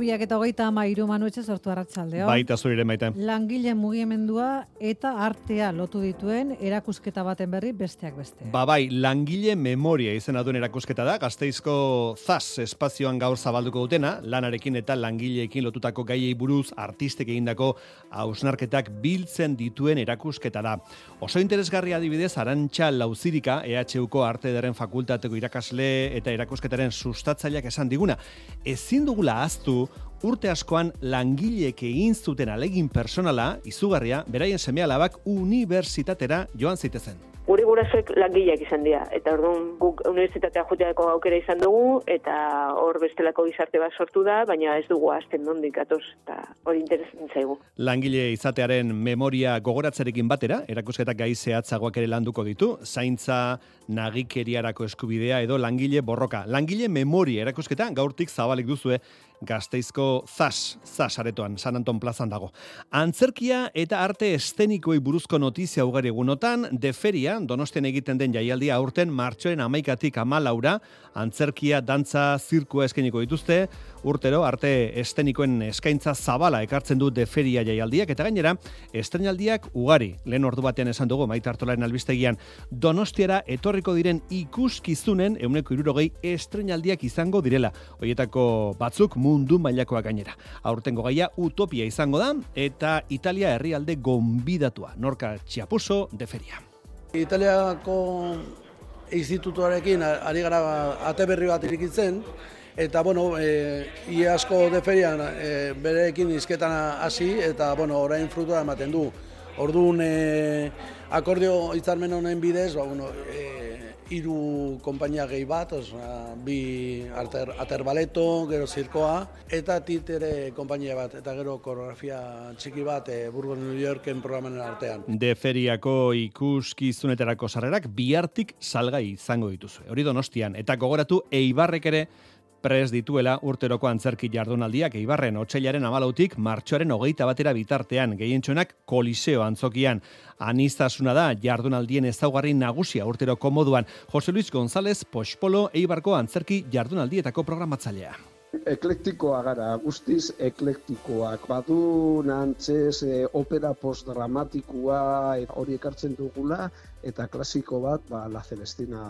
Biak eta hogeita ama iru manuetxe sortu arratzaldeo. Baita zurire maite. Langile mugimendua eta artea lotu dituen erakusketa baten berri besteak beste. Ba bai, langile memoria izena duen erakusketa da, gazteizko zaz espazioan gaur zabalduko dutena, lanarekin eta langileekin lotutako gaiei buruz artistek egindako hausnarketak biltzen dituen erakusketa da. Oso interesgarria adibidez, arantxa lauzirika, EHUko arte deren fakultateko irakasle eta erakusketaren sustatzaileak esan diguna. Ezin dugula aztu urte askoan langileek egin zuten alegin personala, izugarria, beraien semea labak unibertsitatera joan zitezen. Guri gurasoek langileak izan dira, eta orduan guk unibertsitatea joteako aukera izan dugu, eta hor bestelako gizarte bat sortu da, baina ez dugu azten nondik atoz, eta hori interesatzen zaigu. Langile izatearen memoria gogoratzerekin batera, erakusketak gai zehatzagoak ere landuko ditu, zaintza, nagikeriarako eskubidea edo langile borroka. Langile memoria erakusketa gaurtik zabalik duzue Gazteizko Zas, Zas aretoan, San Anton plazan dago. Antzerkia eta arte estenikoei buruzko notizia ugari egunotan, de feria, donosten egiten den jaialdia aurten martxoen amaikatik amalaura, antzerkia, dantza, zirkua eskeniko dituzte, urtero arte estenikoen eskaintza zabala ekartzen du de feria jaialdiak, eta gainera, estrenaldiak ugari, lehen ordu batean esan dugu, maita hartolaren albistegian, donostiara etorriko diren ikuskizunen, euneko irurogei estrenaldiak izango direla. Hoietako batzuk mundu mailakoa gainera. Aurtengo gaia utopia izango da, eta Italia herrialde gonbidatua, norka txiapuso de feria. Italiako institutuarekin ari gara ate berri bat irikitzen, eta bueno, e, ia asko de ferian e, bereekin izketan hasi eta bueno, orain frutua ematen du. Orduan e, akordio hitzarmen honen bidez, ba, bueno, e, hiru konpainia gehi bat, osea, bi alter, aterbaleto, gero zirkoa, eta titere konpainia bat, eta gero koreografia txiki bat e, Burgo New Yorken programen artean. De feriako ikuskizunetarako sarrerak bihartik salgai izango dituzu. Hori donostian, eta gogoratu eibarrek ere pres dituela urteroko antzerki jardunaldiak eibarren otxailaren amalautik martxoaren hogeita batera bitartean gehientxonak koliseo antzokian. Anistasuna da jardunaldien ezaugarri nagusia urteroko moduan. Jose Luis González Pospolo eibarko antzerki jardunaldietako programatzailea. Eklektikoa gara, guztiz eklektikoak. Badu nantzez e, opera postdramatikoa e, hori ekartzen dugula eta klasiko bat ba, La Celestina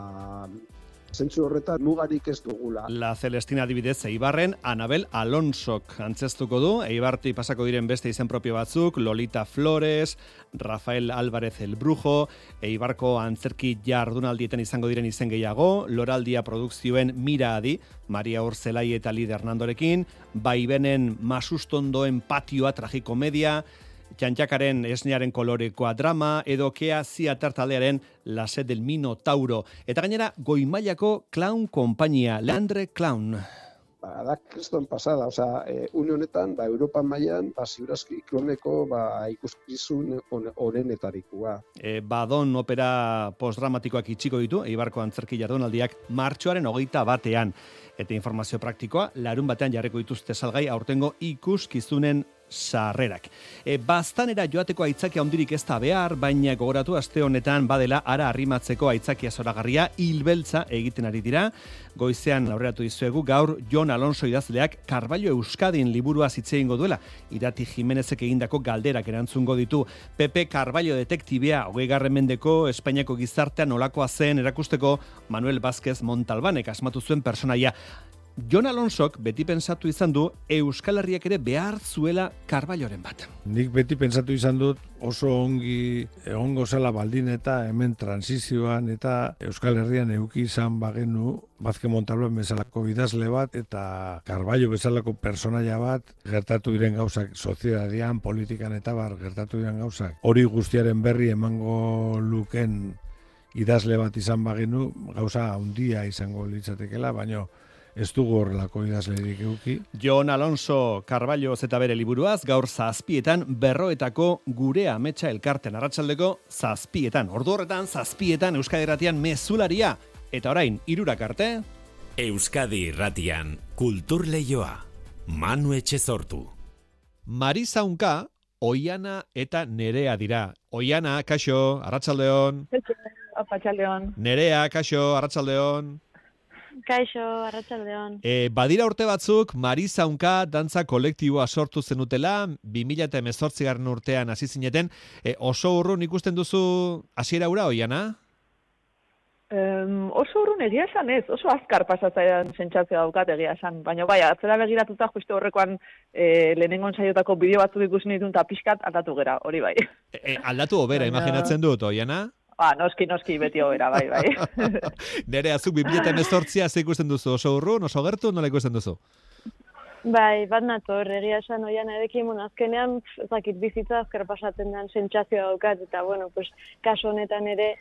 Zentzu horretan mugarik ez dugula. La Celestina adibidez Eibarren Anabel Alonsok antzestuko du, Eibarti pasako diren beste izen propio batzuk, Lolita Flores, Rafael Álvarez el Brujo, Eibarko antzerki jardunaldietan izango diren izen gehiago, Loraldia produkzioen Mira Adi, Maria Orzelai eta Lider Hernandorekin, Baibenen Masustondoen patioa tragikomedia, txantxakaren esnearen kolorekoa drama, edo kea ziatar taldearen La Sed del Minotauro. Eta gainera, goimailako clown kompainia, Leandre Clown. Ba, da kriston pasada, osea, e, une honetan, ba, Europan mailan ba, ziurazki kloneko, ba, ikuskizun orenetarikoa. E, badon opera postdramatikoak itxiko ditu, Eibarko antzerki jardunaldiak, martxoaren hogeita batean. Eta informazio praktikoa, larun batean jarriko dituzte salgai aurtengo ikuskizunen sarrerak. E, bastanera joateko aitzakia handirik ez da behar, baina gogoratu aste honetan badela ara arrimatzeko aitzakia zoragarria hilbeltza egiten ari dira. Goizean aurreratu dizuegu gaur Jon Alonso idazleak Carballo Euskadin liburua zitzeingo duela. Irati Jimenezek egindako galderak erantzungo ditu. Pepe Carballo detektibea hogei mendeko Espainiako gizartean olakoa zen erakusteko Manuel Vázquez Montalbanek asmatu zuen personaia. Jon Alonsok beti pensatu izan du Euskal Herriak ere behar zuela karbaioren bat. Nik beti pensatu izan dut oso ongi egongo zela baldin eta hemen transizioan eta Euskal Herrian euki izan bagenu Bazke Montalbán bezalako idazle bat eta Karbaio bezalako personaia bat gertatu diren gauzak soziedadian, politikan eta bar gertatu diren gauzak. Hori guztiaren berri emango luken idazle bat izan bagenu gauza handia izango litzatekela, baino ez dugu horrelako idazlerik euki. Jon Alonso Carballo zeta bere liburuaz, gaur zazpietan berroetako gure ametsa elkarten arratsaldeko zazpietan. Ordu horretan zazpietan Euskadi Erratian mezularia. Eta orain, irurak arte, Euskadi irratian kultur leioa. Manu etxe sortu. Marisa Unka, Oiana eta Nerea dira. Oiana, kaixo, arratsaldeon. Apatxaldeon. Nerea, kaixo, arratsaldeon. Kaixo, arratsaldeon. E, badira urte batzuk, Marisa Unka dantza kolektiboa sortu zenutela, 2018 garren urtean hasi zineten. E, oso urrun ikusten duzu hasiera ura, Oiana? Um, oso urrun egia esan ez, oso azkar pasatzaidan sentsazioa daukat egia esan. Baina bai, atzera begiratuta justu horrekoan e, lehenengon saiotako bideo batzuk ikusi ditun eta pixkat aldatu gera, hori bai. E, e, aldatu obera, Baina- imaginatzen dut, Oiana? Ba, noski, noski, beti hobera, bai, bai. Nere, azuk 2018 ze ikusten duzu, oso urrun, oso gertu, nola ikusten duzu? Bai, bat nator, egia esan oian erekin, bueno, azkenean, dakit bizitza azkar pasatzen den sentsazioa daukat, eta bueno, pues, kaso honetan ere,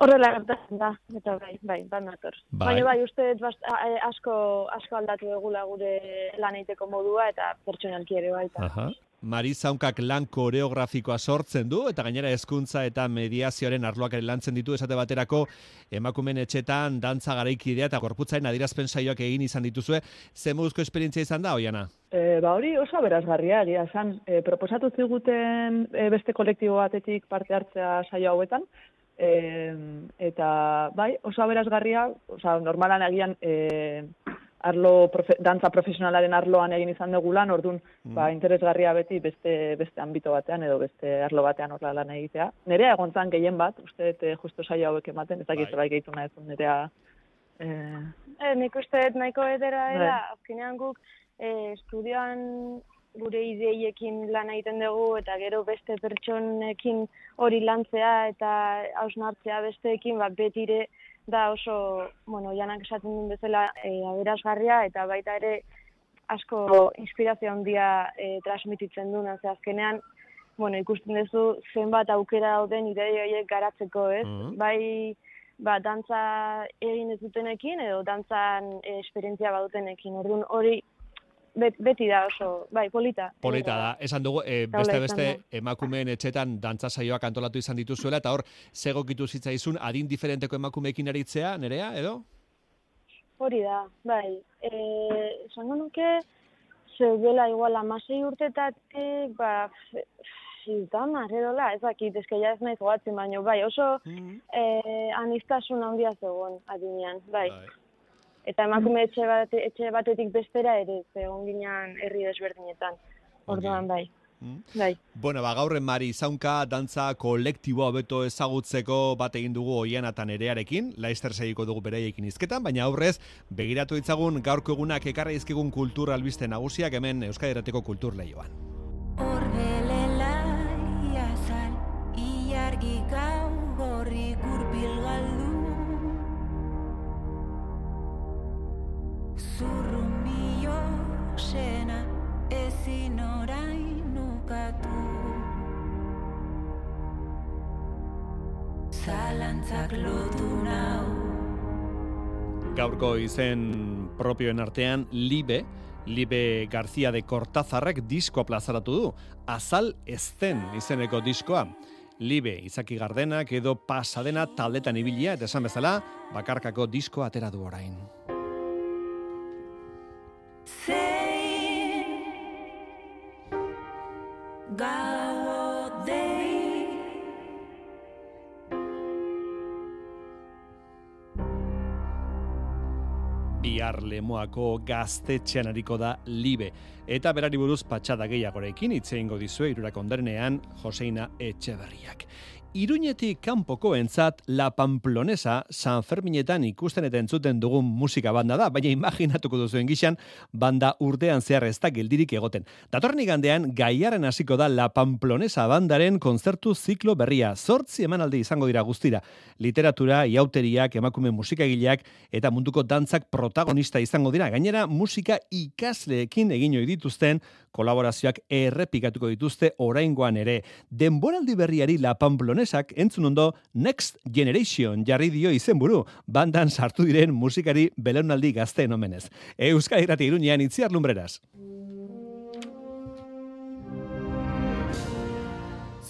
horrela gertatzen da, eta bai, bai, bat nator. Bai. Baina bai, uste bast, asko, asko aldatu egula gure lan egiteko modua, eta pertsonalki ere baita. Aha. Marisa Unkak lan koreografikoa sortzen du, eta gainera hezkuntza eta mediazioaren arloak ere lantzen ditu esate baterako emakumen etxetan dantza garaikidea eta gorputzaren adirazpen saioak egin izan dituzue. Ze moduzko esperientzia izan da, Oiana? E, ba hori oso aberazgarria egia esan. E, proposatu ziguten e, beste kolektibo batetik parte hartzea saio hauetan. E, eta bai, oso aberazgarria, osea, normalan agian e, arlo profe, dantza profesionalaren arloan egin izan dugu lan, orduan ba, interesgarria beti beste beste ambito batean edo beste arlo batean horla lan egitea. Nerea egontzan gehien bat, uste dut e, justo saio hauek ematen, ez dakit Bai. zerbait gehitu nahi zuen nerea. E, E, nik uste dut nahiko edera Bai. dela, azkenean guk e, estudioan gure ideiekin lan egiten dugu eta gero beste pertsonekin hori lantzea eta hausnartzea besteekin bat betire da oso, bueno, janak esaten duen bezala e, aberasgarria eta baita ere asko inspirazio handia e, transmititzen duen, ze azkenean bueno, ikusten duzu zenbat aukera dauden ideia horiek garatzeko, ez? Mhm. Bai, ba, dantza egin ez dutenekin edo dantzan eh, esperientzia badutenekin. Orduan hori beti da oso, bai, polita. Polita da, esan dugu, e, beste beste emakumeen etxetan dantza saioak antolatu izan dituzuela, eta hor, zegokitu zitzaizun adin diferenteko emakumeekin aritzea, nerea, edo? Hori da, bai. Eh, esango nuke, zeudela igual amasei urtetatik, ba, f- ziutan, edola, ez dakit, eske ja ez naiz gogatzen, baino, bai, oso eh, anistasun handia zegoen adinean, bai. Eta emakume etxe, bate, etxe batetik bestera ere, egon ginean herri desberdinetan. Orduan, bai. Mm. Bai. Bueno, ba, gaurren Mari Zaunka dantza kolektiboa beto ezagutzeko bat egin dugu Oiana eta Nerearekin, Laister segiko dugu bereiekin izketan, baina aurrez, begiratu ditzagun gaurko egunak ekarra izkigun kultur albiste nagusiak hemen Euskadi Erateko kultur lehioan. Zurrumbio sena ezin orain ukatu. Zalantzak lotu nau. Gaurko izen propioen artean, Libe, Libe García de Cortázarrek diskoa plazaratu du, azal ezten izeneko diskoa. Libe, Izaki Gardenak edo pasadena taldetan ibilia, eta esan bezala, bakarkako diskoa atera du orain. Bihar lemoako gaztetxean ariko da Libe. Eta berari buruz patxada gehiagorekin hitz egingo dizue irurak ondarenean Joseina Etxeberriak. Iruñetik kanpoko entzat La Pamplonesa San Ferminetan ikusten eta entzuten dugun musika banda da, baina imaginatuko duzuen gixan, banda urtean zehar ez da geldirik egoten. Datorren igandean, gaiaren hasiko da La Pamplonesa bandaren kontzertu ziklo berria. Zortzi emanaldi izango dira guztira. Literatura, iauteriak, emakume musikagileak eta munduko dantzak protagonista izango dira. Gainera, musika ikasleekin egin ohi dituzten kolaborazioak errepikatuko dituzte oraingoan ere. Denboraldi berriari La Pamplonesak entzun ondo Next Generation jarri dio izenburu, bandan sartu diren musikari belaunaldi gazteen omenez. Euskadi Irrati Iruñean itziar lumbreras.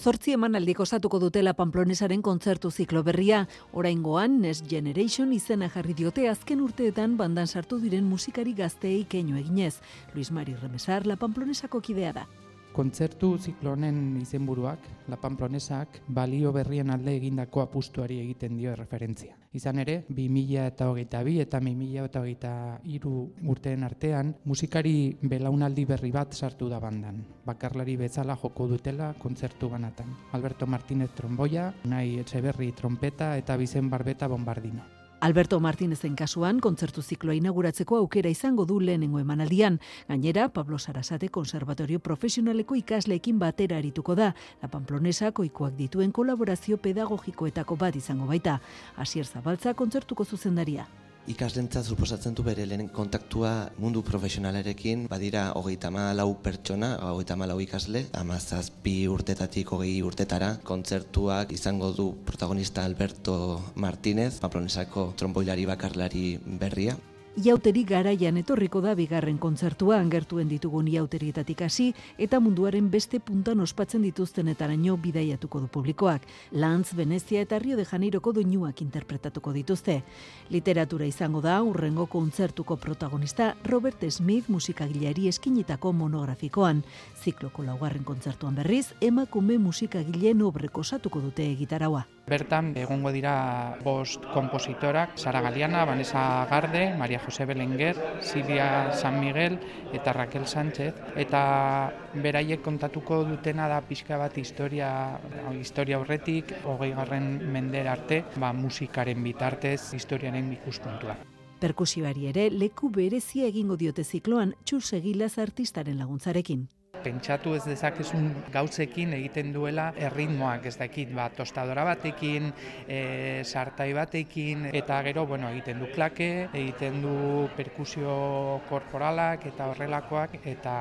Zortzi emanaldik osatuko dutela Pamplonesaren kontzertu ziklo berria, oraingoan Next Generation izena jarri diote azken urteetan bandan sartu diren musikari gazteei keinu eginez. Luis Mari Remesar, La Pamplonesako kidea da. Kontzertu ziklonen izenburuak, La Pamplonesak, balio berrien alde egindako apustuari egiten dio referentzia. Izan ere, 2000 eta hogeita bi eta 2000 eta hogeita iru urteen artean, musikari belaunaldi berri bat sartu da bandan. Bakarlari bezala joko dutela kontzertu banatan. Alberto Martínez tromboia, Unai Etxeberri trompeta eta Bizen Barbeta bombardino. Alberto Martínezen kasuan, kontzertu zikloa inauguratzeko aukera izango du lehenengo emanaldian. Gainera, Pablo Sarasate konservatorio profesionaleko ikasleekin batera arituko da. La Pamplonesak oikoak dituen kolaborazio pedagogikoetako bat izango baita. Asier Zabaltza kontzertuko zuzendaria. Ikaslentzat suposatzen du bere lehen kontaktua mundu profesionalarekin, badira hogeita lau pertsona, hogeita lau ikasle, amazazpi urtetatik hogei urtetara, kontzertuak izango du protagonista Alberto Martínez, Pamplonesako tromboilari bakarlari berria. Iauteri garaian etorriko da bigarren kontzertua angertuen ditugun iauterietatik hasi eta munduaren beste puntan ospatzen dituztenetaraino bidaiatuko du publikoak. Lantz, Venezia eta Rio de Janeiroko doinuak interpretatuko dituzte. Literatura izango da urrengo kontzertuko protagonista Robert Smith musikagileari eskinitako monografikoan. Zikloko laugarren kontzertuan berriz, emakume musikagileen obreko osatuko dute egitaraua. Bertan egongo dira bost kompositorak, Sara Galiana, Vanessa Garde, Maria Jose Belenguer, Silvia San Miguel eta Raquel Sánchez eta beraiek kontatuko dutena da pixka bat historia historia horretik, hogei garren mendera arte, ba, musikaren bitartez historiaren ikuspuntua. Perkusioari ere leku berezia egingo diote zikloan txus egilaz artistaren laguntzarekin pentsatu ez dezakezun gauzekin egiten duela erritmoak ez dakit, ba, tostadora batekin, e, sartai batekin, eta gero, bueno, egiten du klake, egiten du perkusio korporalak eta horrelakoak, eta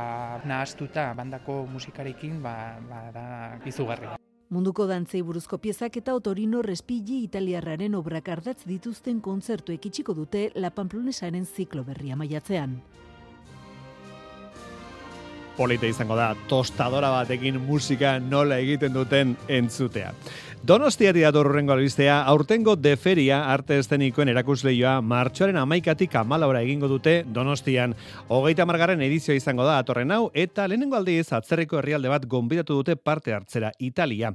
nahaztuta bandako musikarekin, ba, ba da izugarri. Munduko dantzei buruzko piezak eta Otorino Respighi italiarraren obrak ardatz dituzten kontzertu ekitsiko dute La Pamplonesaren ziklo berria maiatzean. Polita izango da tostadora batekin musika nola egiten duten entzutea. Donostiari dator urrengo albistea, aurtengo deferia arte estenikoen erakusleioa martxoaren amaikatik amalaura egingo dute Donostian. Hogeita margarren edizioa izango da atorren hau, eta lehenengo aldiz atzerriko herrialde bat gonbidatu dute parte hartzera, Italia.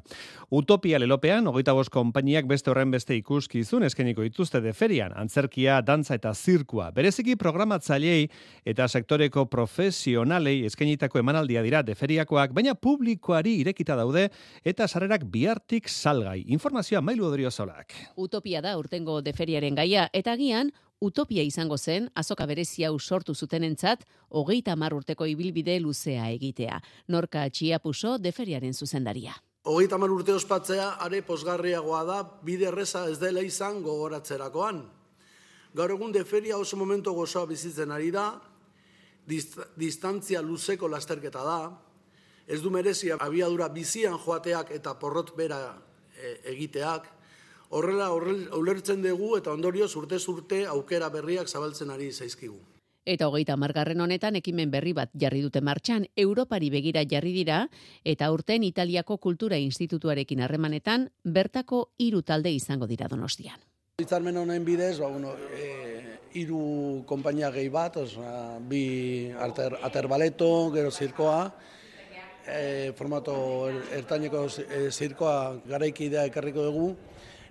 Utopia lelopean, hogeita bost konpainiak beste horren beste ikuskizun eskeniko dituzte deferian, antzerkia, dantza eta zirkua. Bereziki programatzailei eta sektoreko profesionalei eskenitako emanaldia dira deferiakoak, baina publikoari irekita daude eta sarrerak bihartik salgai. Informazioa mailu odrio zolak. Utopia da urtengo deferiaren gaia, eta agian, utopia izango zen, azoka berezi hau sortu zutenentzat, hogeita mar urteko ibilbide luzea egitea. Norka txiapuso deferiaren zuzendaria. Hogeita mar urte ospatzea, are posgarriagoa da, bide erreza ez dela izan gogoratzerakoan. Gaur egun deferia oso momento gozoa bizitzen ari da, dist distantzia luzeko lasterketa da, ez du merezia abiadura bizian joateak eta porrot bera egiteak, horrela horrel, ulertzen dugu eta ondorioz urte urte aukera berriak zabaltzen ari zaizkigu. Eta hogeita margarren honetan ekimen berri bat jarri dute martxan, Europari begira jarri dira, eta urten Italiako Kultura Institutuarekin harremanetan, bertako hiru talde izango dira donostian. Itzarmen honen bidez, ba, bueno, e, iru kompainia gehi bat, osea, bi ater, aterbaleto, gero zirkoa, e, formato er, ertaineko e, zirkoa garaikidea ekarriko dugu,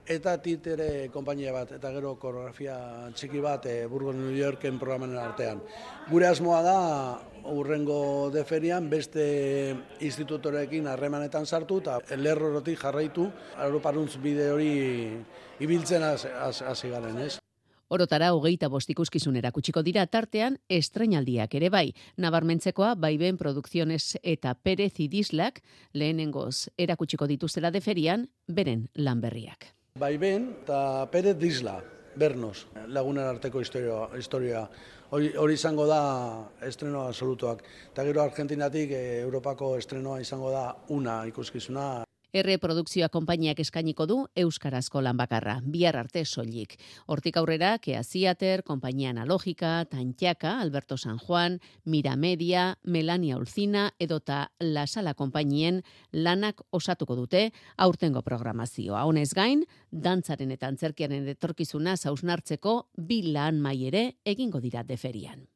eta titere konpainia bat, eta gero koreografia txiki bat e, Burgo New Yorken programen artean. Gure asmoa da, urrengo deferian, beste institutorekin harremanetan sartu, eta lerrorotik jarraitu, Europaruntz bide hori ibiltzen hasi garen, ez? Orotara hogeita bost ikuskizun erakutsiko dira tartean estrenaldiak ere bai. Nabarmentzekoa Baiben Produkziones eta Perez Idislak lehenengoz erakutsiko dituztela deferian beren lanberriak. Baiben eta Perez Disla, Bernos, lagunen arteko historia, historia. Hori, hori izango da estreno absolutuak. Eta gero Argentinatik eh, Europako estrenoa izango da una ikuskizuna Erre produkzioa konpainiak eskainiko du Euskarazko lan bakarra, bihar arte soilik. Hortik aurrera, Kea Ziater, Konpainia Analogika, Tantxaka, Alberto San Juan, Mira Media, Melania Ulcina, edota La Sala konpainien lanak osatuko dute aurtengo programazioa. Honez gain, dantzaren eta antzerkiaren etorkizuna zausnartzeko bi lan mai ere egingo dira deferian.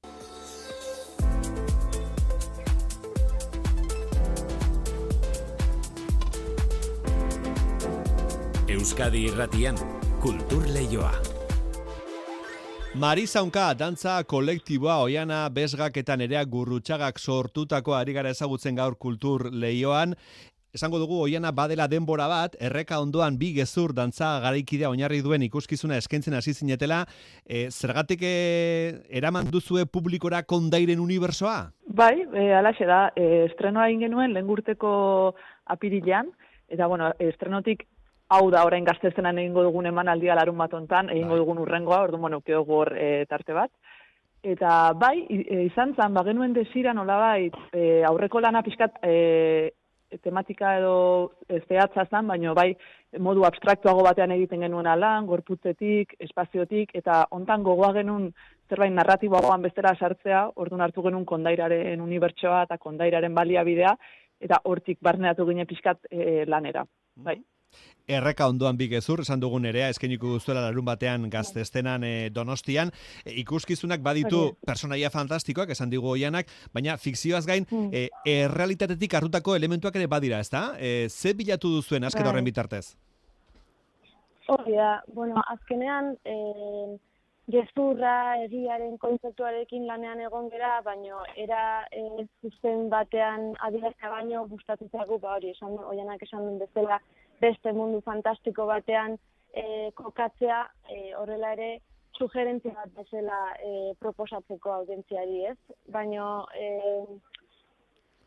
Euskadi irratian, kultur leioa. Marisa Unka, dantza kolektiboa oiana bezgak eta nerea gurrutxagak sortutako ari gara ezagutzen gaur kultur leioan. Esango dugu oiana badela denbora bat, erreka ondoan bi gezur dantza garaikidea oinarri duen ikuskizuna eskaintzen hasi zinetela, e, zergatik e, eraman duzue publikora kondairen unibersoa? Bai, e, alaxe da, e, estrenoa egin genuen lehen urteko apirilean, eta bueno, estrenotik hau da orain gaztezenan egingo dugun emanaldia larun bat ontan, egingo dugun urrengoa, orduan, bueno, keogu hor e, tarte bat. Eta bai, e, izan zan, bagenuen desira nola bai, e, aurreko lana pixkat e, tematika edo zehatza zan, baino bai modu abstraktuago batean egiten genuen lan, gorputzetik, espaziotik, eta hontan gogoa genuen zerbait narratiboagoan bestera sartzea, orduan hartu genuen kondairaren unibertsoa eta kondairaren baliabidea, eta hortik barneatu ginen pixkat e, lanera. Bai. Erreka ondoan bi gezur, esan dugun erea, eskeniko duzuela larun batean gaztestenan e, donostian. E, ikuskizunak baditu personaia fantastikoak, esan digu oianak, baina fikzioaz gain, e, errealitatetik hartutako elementuak ere badira, ezta? E, ze bilatu duzuen azken Bai. horren bitartez? Hori da, bueno, azkenean, e, gezurra, egiaren kontzeptuarekin lanean egon gera, baino era e, zuzen batean adieraztea baino gustatu zaigu, ba hori, esan oianak esan duen bezala, beste mundu fantastiko batean e, kokatzea, e, horrela ere, sugerentzia bat bezala e, proposatzeko audientziari, ez? Baino, e,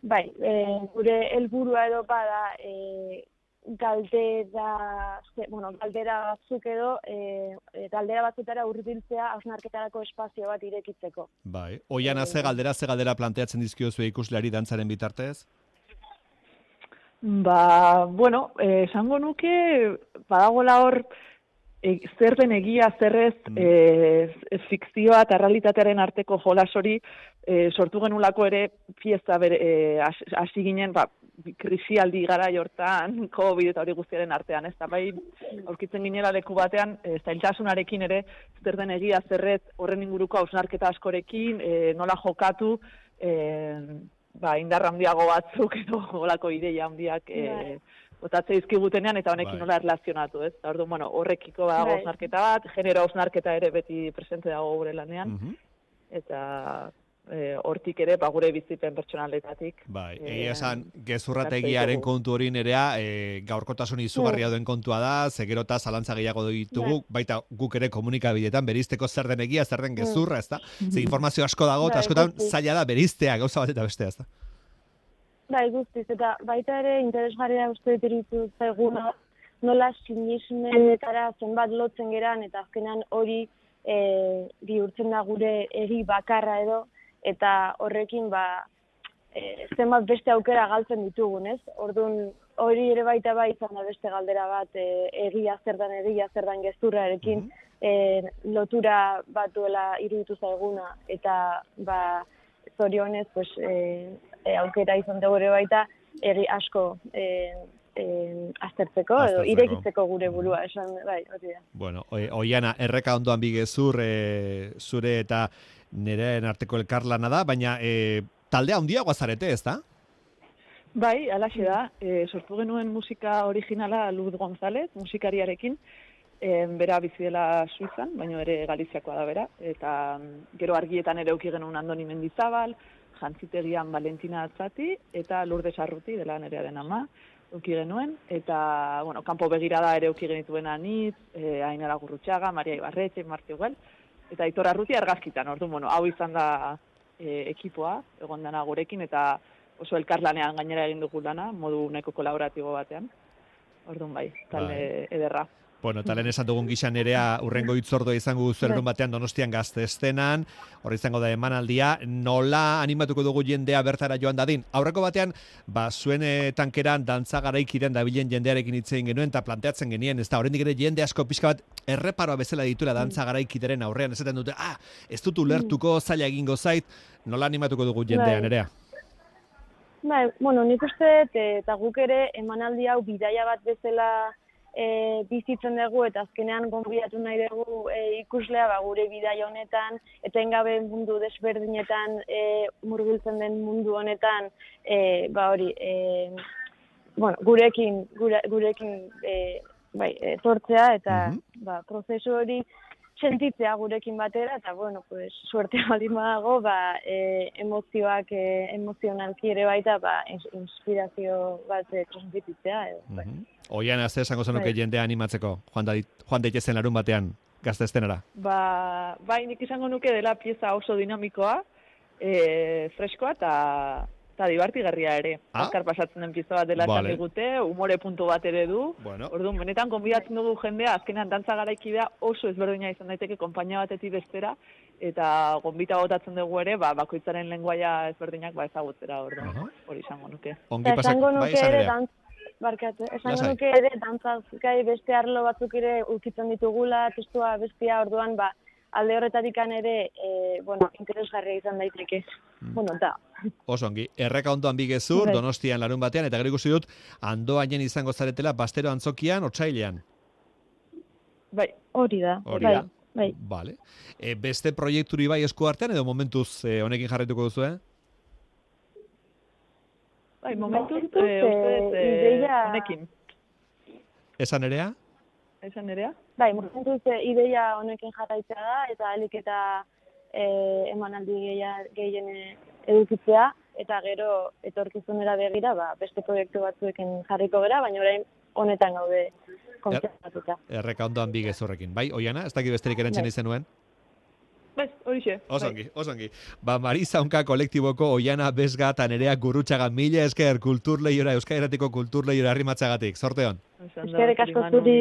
bai, e, gure helburua edo bada, e, galdera, bueno, galdera batzuk edo, e, e, galdera batzutara hurbiltzea hausnarketarako espazio bat irekitzeko. Bai. Oiana ze galdera, ze galdera planteatzen dizkiozue ikusleari dantzaren bitartez? Ba, bueno, eh, esango nuke, badagoela hor, e, zer den egia, zer ez, eh, fikzioa eta realitatearen arteko jolas hori, eh, sortu genulako ere pieza bere, has- hasi ginen, ba, krisialdi gara jortan, COVID eta hori guztiaren artean, ez da, bai, aurkitzen ginela leku batean, e, zailtasunarekin ere, zer den egia, zerret, horren inguruko hausnarketa askorekin, e, nola jokatu, e, ba, indar handiago batzuk edo holako ideia handiak e, Bai. botatze dizkigutenean eta honekin Bai. nola erlazionatu, ez? Eta orduan, bueno, horrekiko badago Bai. hausnarketa bat, genero hausnarketa ere beti presente dago gure lanean, Mhm. eta e, hortik ere, ba, gure bizipen pertsonaletatik. Bai, eh, egia esan, gezurrategiaren kontu hori nerea, e, gaurkotasun izugarria duen kontua da, zegerota zalantza gehiago ditugu, baita guk ere komunikabideetan berizteko zer den egia, zer den gezurra, ezta? Ze informazio asko dago, eta Bai, askotan zaila da beriztea, gauza bat eta bestea, ezta? Bai, guztiz, eta baita ere interesgarria uste dut iruditu zaiguna, nola sinismenetara zenbat lotzen geran, eta azkenan hori e, bihurtzen da gure egi bakarra edo, eta horrekin ba, e, zenbat beste aukera galtzen ditugun, ez? Orduan, hori ere baita bai izan da beste galdera bat, e, egia zer dan egia zer dan gezurrarekin, e, lotura bat duela iruditu zaiguna, eta ba, zorionez, pues, e, e, aukera izan dugu ere baita, egi asko e, e, aztertzeko, edo irekitzeko gure burua, esan, bai, hori da. Bueno, oi- oiana, erreka ondoan bigezur, e, zure eta nereen arteko elkarlana da, baina e, taldea handiagoa zarete, ez da? Bai, alaxe da, e, sortu genuen musika originala Luz González, musikariarekin, e, bera bizi dela Suizan, baino ere Galiziakoa da bera, eta gero argietan ere auki genuen Andoni Mendizabal, jantzitegian Valentina Atzati, eta Lourdes Arruti, dela nerearen ama, auki genuen, eta, bueno, kanpo begirada ere auki genituen anitz, e, Ainara Gurrutxaga, Maria Ibarretxe, Marti Ugal, eta Aitor Arruti argazkitan, ordu, bueno, hau izan da e, ekipoa, egon dana gurekin, eta oso elkarlanean gainera egin dugu lana, modu neko kolaboratibo batean. Orduan bai, talde Bai. ederra. Bueno, eta lehen esan dugun gixan nerea urrengo itzordua izango duzu ergun Bai. batean donostian gazte estenan, hor izango da emanaldia, nola animatuko dugu jendea bertara joan dadin. Aurreko batean, ba, zuen eh, tankeran dantza garaikiren dabilen jendearekin hitzein genuen, eta planteatzen genien, ez da, horrendik ere jende asko pixka bat, erreparoa bezala ditura dantza garaikideren aurrean, esaten dute, ah, ez dut ulertuko, zaila egingo zait, nola animatuko dugu jendea, Bai. nerea? Bai, bueno, nik uste eh, eta guk ere emanaldi hau bidaia bat bezala e, bizitzen dugu eta azkenean gonbidatu nahi dugu e, ikuslea ba, gure bidaia honetan, etengabe mundu desberdinetan e, murgiltzen den mundu honetan, e, ba hori, e, bueno, gurekin, gure, gurekin e, bai, etortzea eta ba, prozesu hori sentitzea gurekin batera, eta, bueno, pues, suerte baldin badago, ba, e, emozioak, e, emozionalki ere baita, ba, ins- inspirazio bat e, transmititzea, edo. bai. Oian, azte esango zenuke Bai. jendea animatzeko, joan, da, joan daitezen larun batean, gazte estenara. Ba, bai, nik izango nuke dela pieza oso dinamikoa, e, freskoa eta eta dibartigarria ere. Ah. Azkar pasatzen den pieza bat dela Vale. digute, umore puntu bat ere du. Bueno. Orduan, benetan konbidatzen dugu jendea, azkenan dantza garaikidea oso ezberdina izan daiteke konpainia batetik bestera, eta gonbita botatzen dugu ere, ba, bakoitzaren lenguaia ezberdinak ba, ezagutzera, orduan, hori izango nuke. Ongi pasak, bai, nuke esan barkatu, esango nuke ere dantzaz gai beste arlo batzuk ere ukitzen ditugula, testua bestia, orduan, ba, alde horretatik ere, e, bueno, interesgarria izan daiteke. Mm. Bueno, da, Oso ongi, erreka ondoan bigezur, Bai. donostian larun batean, eta gero ikusi dut, andoainen izango zaretela, bastero antzokian, otsailean. Bai, hori da. Hori bai, da. Bai. Vale. E, beste proiekturi bai esku artean, edo momentuz e, honekin jarraituko duzu, eh? Bai, momentuz, Momentuz, dut, eh, eh, ideia- honekin. Esan erea? Esan nerea? Bai, momentuz e, ideia honekin jarraitzea da, eta alik eta e, emanaldi gehien edukitzea, eta gero etorkizunera begira, ba, beste proiektu batzuekin jarriko gera, baina orain honetan gaude kontzertatuta. Erreka ondoan bigezurrekin. Bai, oiana, ez dakit besterik erantzen Bai. izenuen? Bai, horixe. Oso bai. ongi, oso ongi. Ba, Marizaunka kolektiboko oiana bezga eta nerea gurutxaga mila esker kulturleiora, Euskal Herratiko kulturleiora arrimatzagatik. Sorte hon. Eskerrik asko zuri.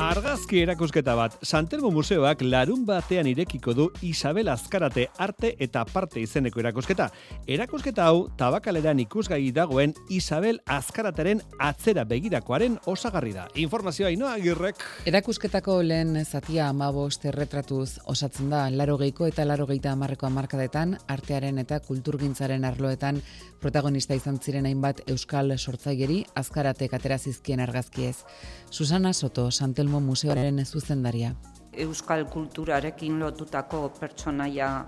Argazki erakusketa bat, Santelmo Museoak larun batean irekiko du Isabel Azkarate arte eta parte izeneko erakusketa. Erakusketa hau, tabakaleran ikusgai dagoen Isabel Azkarateren atzera begirakoaren osagarri da. Informazioa inoa agirrek. Erakusketako lehen zatia amabost erretratuz osatzen da, laro geiko eta laro geita amarreko amarkadetan, artearen eta kulturgintzaren arloetan protagonista izan ziren hainbat euskal sortzaigeri azkaratek aterazizkien argazkiez. Susana Soto, Santelmo Museoaren zuzendaria. euskal kulturarekin lotutako pertsonaia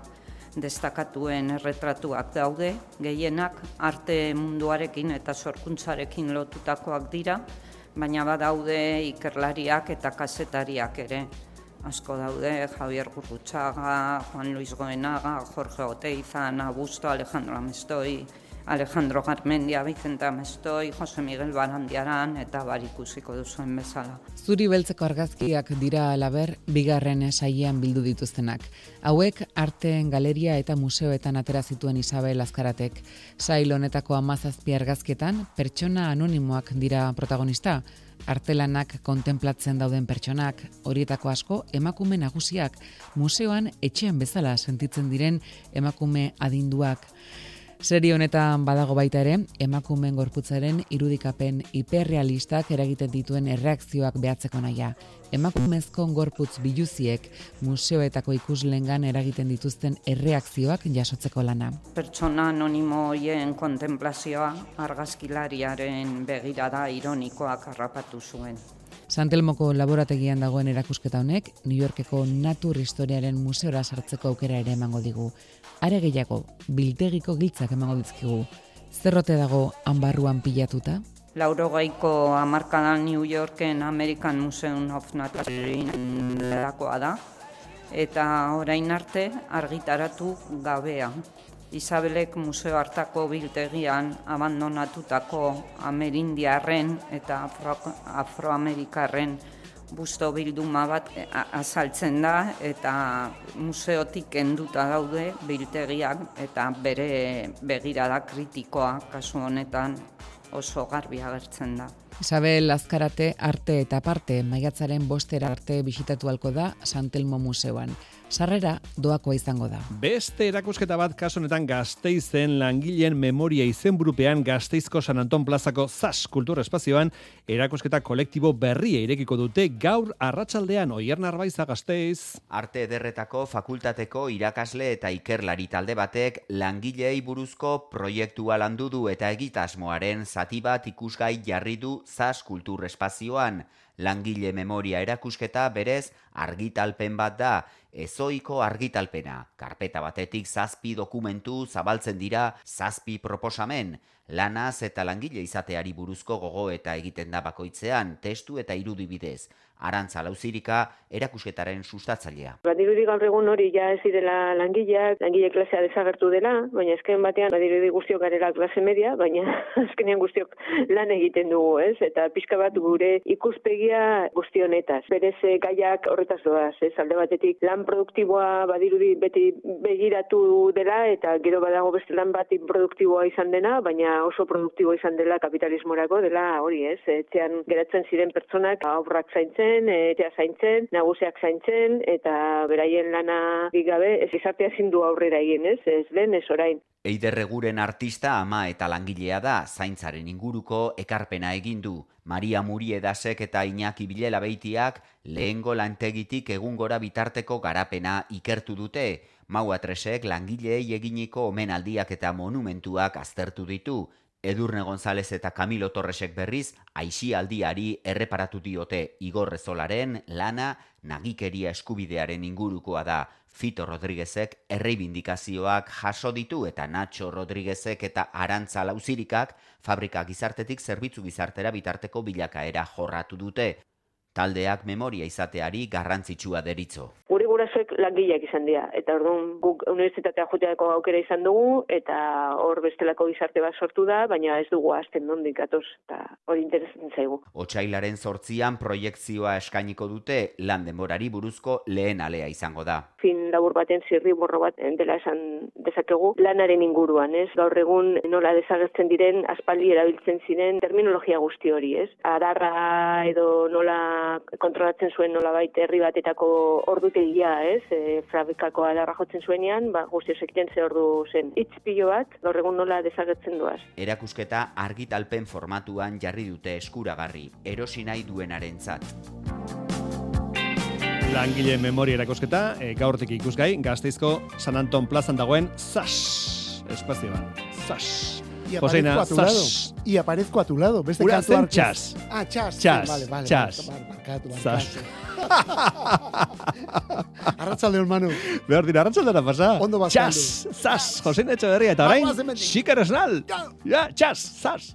destakatuen erretratuak daude, gehienak arte munduarekin eta sorkuntzarekin lotutakoak dira, baina badaude ikerlariak eta kazetariak ere. Asko daude, Javier Gurrutxaga, Juan Luis Goenaga, Jorge Oteiza, Ana Busto, Alejandro Amestoi, Alejandro Garmendia, Vicente Amestoi, Jose Miguel Barandiaran eta bar ikusiko duzuen bezala. Zuri beltzeko argazkiak dira alaber bigarren saiean bildu dituztenak. Hauek arteen galeria eta museoetan atera zituen Isabel Azkaratek. Sail honetako amazazpi argazkietan pertsona anonimoak dira protagonista. Artelanak kontemplatzen dauden pertsonak, horietako asko emakume nagusiak, museoan etxean bezala sentitzen diren emakume adinduak. Serie honetan badago baita ere, emakumeen gorputzaren irudikapen hiperrealistak eragiten dituen erreakzioak behatzeko naia. Emakumezko gorputz biluziek museoetako ikuslengan eragiten dituzten erreakzioak jasotzeko lana. Pertsona anonimo hoien kontemplazioa argazkilariaren begirada ironikoak harrapatu zuen. Santelmoko laborategian dagoen erakusketa honek, New Yorkeko natur historiaren museora sartzeko aukera ere emango digu. Are gehiago, biltegiko giltzak emango dizkigu. Zerrote dago hanbarruan pilatuta? Laurogeiko hamarkadan New Yorken American Museum of Natural da, eta orain arte argitaratu gabea. Isabelek museo hartako biltegian abandonatutako amerindiarren eta afro, afroamerikarren busto bilduma bat e, azaltzen da eta museotik kenduta daude biltegiak eta bere begirada kritikoa kasu honetan oso garbi agertzen da. Isabel Azkarate arte eta parte maiatzaren bostera arte bisitatu halko da Santelmo Museoan. Sarrera doakoa izango da. Beste erakusketa bat kasu honetan Gasteizen langileen memoria izenburupean Gasteizko San Anton Plazako ZAS kultur espazioan erakusketa kolektibo berria irekiko dute gaur arratsaldean Oier Narbaiza Gasteiz. Arte ederretako fakultateko irakasle eta ikerlari talde batek langileei buruzko proiektua landu du eta egitasmoaren zati bat ikusgai jarri du ZAS kultur espazioan. Langile memoria erakusketa berez argitalpen bat da, ezoiko argitalpena. Karpeta batetik zazpi dokumentu zabaltzen dira zazpi proposamen. Lanaz eta langile izateari buruzko gogo eta egiten da bakoitzean, testu eta irudi bidez. Arantza lauzirika erakusketaren sustatzailea. Badirudi gaur egun hori ja ez direla langileak, langile klasea desagertu dela, baina ezken batean badirudi guztiok garela klase media, baina azkenean guztiok lan egiten dugu, ez? Eta pixka bat gure ikuspegia guzti honetaz. Berez eh, gaiak horretaz doaz, ez? Alde batetik lan produktiboa badirudi beti begiratu dela eta gero badago beste lan bat produktiboa izan dena, baina oso produktibo izan dela kapitalismorako dela hori, ez? Etxean geratzen ziren pertsonak aurrak zaintzen, etxea zaintzen, nagusiak zaintzen eta beraien lana gabe ez izatea ezin du aurrera egin, ez? Ez den, ez orain. Eiderreguren artista ama eta langilea da, zaintzaren inguruko ekarpena egin du. Maria Muriedasek eta Iñaki Bilela beitiak lehengo lantegitik egungora bitarteko garapena ikertu dute. Mau atresek langileei eginiko omenaldiak eta monumentuak aztertu ditu. Edurne González eta Camilo Torresek berriz, aixialdiari erreparatu diote Igor Rezolaren lana nagikeria eskubidearen ingurukoa da. Fito Rodríguezek erreibindikazioak jaso ditu eta Nacho Rodríguezek eta Arantza Lauzirikak fabrika gizartetik zerbitzu gizartera bitarteko bilakaera jorratu dute. Taldeak memoria izateari garrantzitsua deritzo. Gurasoek langileak izan dira, eta orduan guk unibertsitatea joteako aukera izan dugu, eta hor bestelako gizarte bat sortu da, baina ez dugu azten nondik atoz, eta hori interesatzen zaigu. Otsailaren sortzian proiektzioa eskainiko dute lan denborari buruzko lehen alea izango da. Fin labur baten zirri borro bat dela esan dezakegu lanaren inguruan, ez? Gaur egun nola desagertzen diren aspaldi erabiltzen ziren terminologia guzti hori, ez? Adarra edo nola kontrolatzen zuen nolabait herri batetako ordutegia, ez? E, fabrikako adarra jotzen zuenean, ba, guztio sekiten ze ordu zen. Itz pilo bat, gaur egun nola desagertzen duaz. Erakusketa argitalpen formatuan jarri dute eskuragarri, erosi nahi duenarentzat. Langile memoria erakusketa, e, gaurtik ikusgai, Gasteizko San Anton plazan dagoen ZAS espazioan. ZAS. Y Joseina, aparezco a tu zas. lado. Y aparezco a tu lado. Beste Ura kantu zen hartuz. txas. Ah, txas. Txas, Vale, vale, txas. Barkatu, Zas. barkatu. Arratsaldeon Manu. Behar dira, arratzaldera pasa. Ondo bazkaldu. Txas, zas, Joseina Etxeberria, eta orain, xiker esnal. Ja, txas, zas.